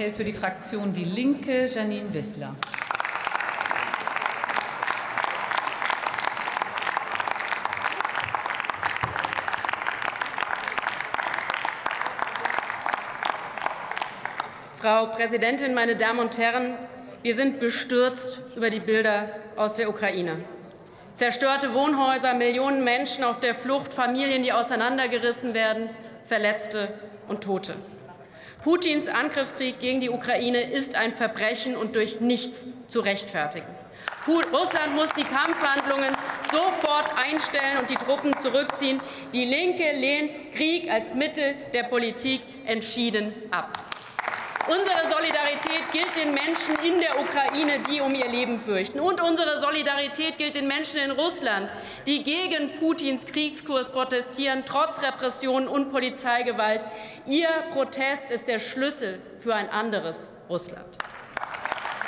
erhält für die Fraktion Die Linke Janine Wissler. Frau Präsidentin, meine Damen und Herren! Wir sind bestürzt über die Bilder aus der Ukraine. Zerstörte Wohnhäuser, Millionen Menschen auf der Flucht, Familien, die auseinandergerissen werden, Verletzte und Tote. Putins Angriffskrieg gegen die Ukraine ist ein Verbrechen und durch nichts zu rechtfertigen. Russland muss die Kampfhandlungen sofort einstellen und die Truppen zurückziehen. Die Linke lehnt Krieg als Mittel der Politik entschieden ab. Unsere Solidarität gilt den Menschen in der Ukraine, die um ihr Leben fürchten. Und unsere Solidarität gilt den Menschen in Russland, die gegen Putins Kriegskurs protestieren, trotz Repression und Polizeigewalt. Ihr Protest ist der Schlüssel für ein anderes Russland.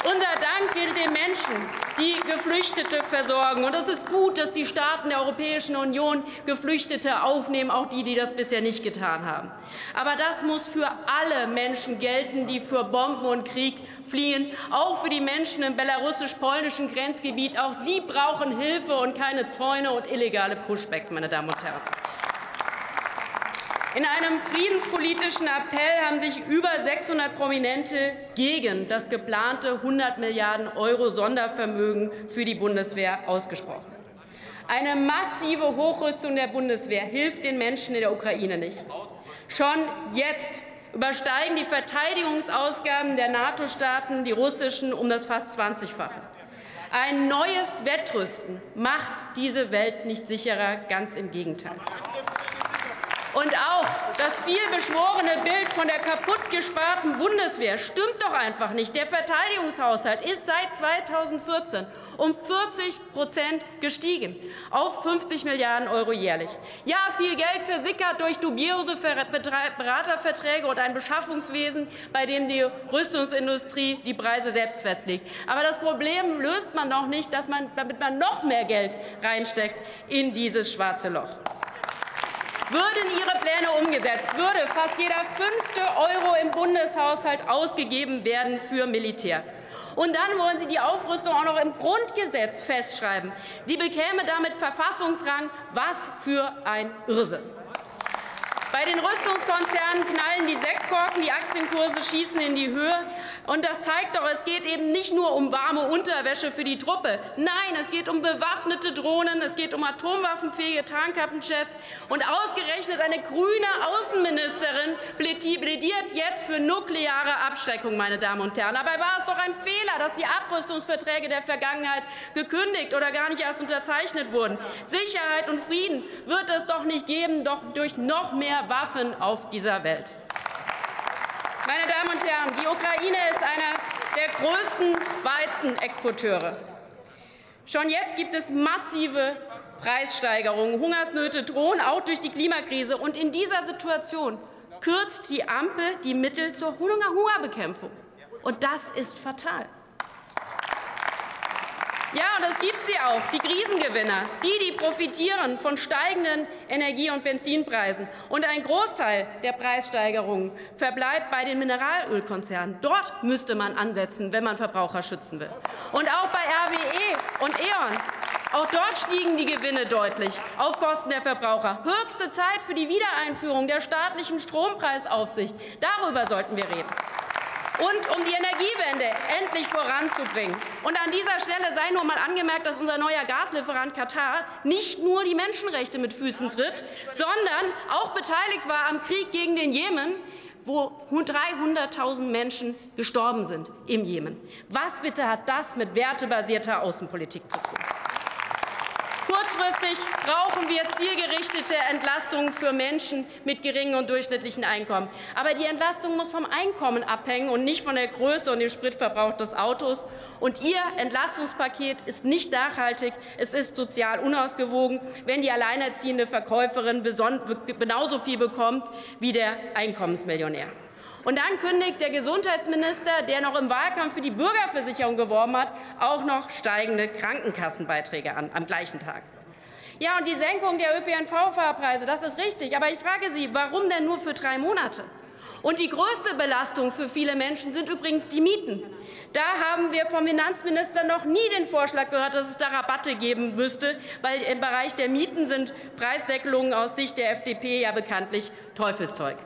Unser Dank gilt den Menschen, die Geflüchtete versorgen. Und es ist gut, dass die Staaten der Europäischen Union Geflüchtete aufnehmen, auch die, die das bisher nicht getan haben. Aber das muss für alle Menschen gelten, die für Bomben und Krieg fliehen, auch für die Menschen im belarussisch-polnischen Grenzgebiet. Auch sie brauchen Hilfe und keine Zäune und illegale Pushbacks, meine Damen und Herren. In einem friedenspolitischen Appell haben sich über 600 Prominente gegen das geplante 100 Milliarden Euro Sondervermögen für die Bundeswehr ausgesprochen. Eine massive Hochrüstung der Bundeswehr hilft den Menschen in der Ukraine nicht. Schon jetzt übersteigen die Verteidigungsausgaben der NATO-Staaten die russischen um das fast 20-fache. Ein neues Wettrüsten macht diese Welt nicht sicherer, ganz im Gegenteil. Und auch das vielbeschworene Bild von der kaputtgesparten Bundeswehr stimmt doch einfach nicht. Der Verteidigungshaushalt ist seit 2014 um 40 Prozent gestiegen auf 50 Milliarden Euro jährlich. Ja, viel Geld versickert durch dubiose Beraterverträge und ein Beschaffungswesen, bei dem die Rüstungsindustrie die Preise selbst festlegt. Aber das Problem löst man doch nicht, dass man, damit man noch mehr Geld reinsteckt in dieses schwarze Loch. Würden Ihre Pläne umgesetzt, würde fast jeder fünfte Euro im Bundeshaushalt ausgegeben werden für Militär. Und dann wollen Sie die Aufrüstung auch noch im Grundgesetz festschreiben. Die bekäme damit Verfassungsrang. Was für ein Irrsinn. Bei den Rüstungskonzernen knallen die Sektkorken, die Aktienkurse schießen in die Höhe. Und das zeigt doch, es geht eben nicht nur um warme Unterwäsche für die Truppe. Nein, es geht um bewaffnete Drohnen, es geht um atomwaffenfähige Tarnkappenjets. Und ausgerechnet eine grüne Außenministerin plädiert jetzt für nukleare Abschreckung, meine Damen und Herren. Dabei war es doch ein Fehler, dass die Abrüstungsverträge der Vergangenheit gekündigt oder gar nicht erst unterzeichnet wurden. Sicherheit und Frieden wird es doch nicht geben, doch durch noch mehr Waffen auf dieser Welt. Meine Damen und Herren, die Ukraine ist einer der größten Weizenexporteure. Schon jetzt gibt es massive Preissteigerungen. Hungersnöte drohen auch durch die Klimakrise. Und in dieser Situation kürzt die Ampel die Mittel zur Hungerbekämpfung. Und das ist fatal. Ja, und es gibt sie auch, die Krisengewinner, die, die profitieren von steigenden Energie- und Benzinpreisen. Und ein Großteil der Preissteigerungen verbleibt bei den Mineralölkonzernen. Dort müsste man ansetzen, wenn man Verbraucher schützen will. Und auch bei RWE und E.ON. Auch dort stiegen die Gewinne deutlich auf Kosten der Verbraucher. Höchste Zeit für die Wiedereinführung der staatlichen Strompreisaufsicht. Darüber sollten wir reden und um die Energiewende endlich voranzubringen. Und an dieser Stelle sei nur mal angemerkt, dass unser neuer Gaslieferant Katar nicht nur die Menschenrechte mit Füßen tritt, sondern auch beteiligt war am Krieg gegen den Jemen, wo 300.000 Menschen gestorben sind im Jemen. Was bitte hat das mit wertebasierter Außenpolitik zu tun? Kurzfristig brauchen wir zielgerichtete Entlastungen für Menschen mit geringen und durchschnittlichen Einkommen. Aber die Entlastung muss vom Einkommen abhängen und nicht von der Größe und dem Spritverbrauch des Autos. Und Ihr Entlastungspaket ist nicht nachhaltig, es ist sozial unausgewogen, wenn die alleinerziehende Verkäuferin genauso viel bekommt wie der Einkommensmillionär. Und dann kündigt der Gesundheitsminister, der noch im Wahlkampf für die Bürgerversicherung geworben hat, auch noch steigende Krankenkassenbeiträge an am gleichen Tag. Ja, und die Senkung der ÖPNV-Fahrpreise, das ist richtig. Aber ich frage Sie, warum denn nur für drei Monate? Und die größte Belastung für viele Menschen sind übrigens die Mieten. Da haben wir vom Finanzminister noch nie den Vorschlag gehört, dass es da Rabatte geben müsste, weil im Bereich der Mieten sind Preisdeckelungen aus Sicht der FDP ja bekanntlich Teufelszeug.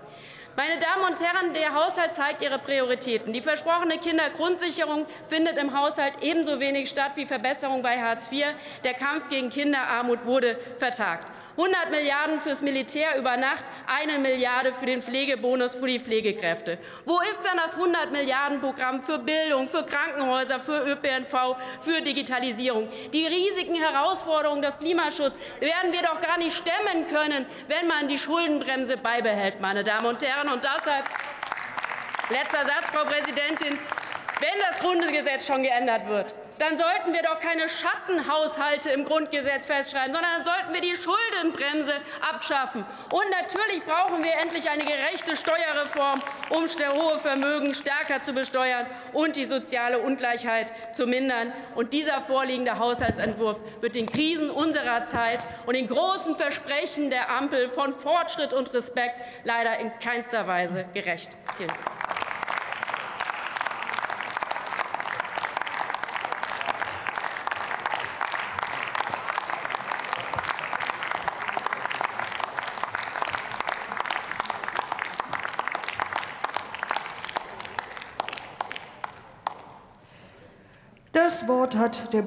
Meine Damen und Herren, der Haushalt zeigt Ihre Prioritäten. Die versprochene Kindergrundsicherung findet im Haushalt ebenso wenig statt wie Verbesserung bei Hartz IV. Der Kampf gegen Kinderarmut wurde vertagt. 100 Milliarden fürs Militär über Nacht, eine Milliarde für den Pflegebonus für die Pflegekräfte. Wo ist denn das 100 Milliarden Programm für Bildung, für Krankenhäuser, für ÖPNV, für Digitalisierung? Die riesigen Herausforderungen des Klimaschutzes werden wir doch gar nicht stemmen können, wenn man die Schuldenbremse beibehält, meine Damen und Herren. Und deshalb letzter Satz, Frau Präsidentin, wenn das Grundgesetz schon geändert wird, dann sollten wir doch keine Schattenhaushalte im Grundgesetz festschreiben, sondern dann sollten wir die Schuldenbremse abschaffen. Und natürlich brauchen wir endlich eine gerechte Steuerreform, um hohe Vermögen stärker zu besteuern und die soziale Ungleichheit zu mindern. Und dieser vorliegende Haushaltsentwurf wird den Krisen unserer Zeit und den großen Versprechen der Ampel von Fortschritt und Respekt leider in keinster Weise gerecht. Vielen Dank. Das Wort hat der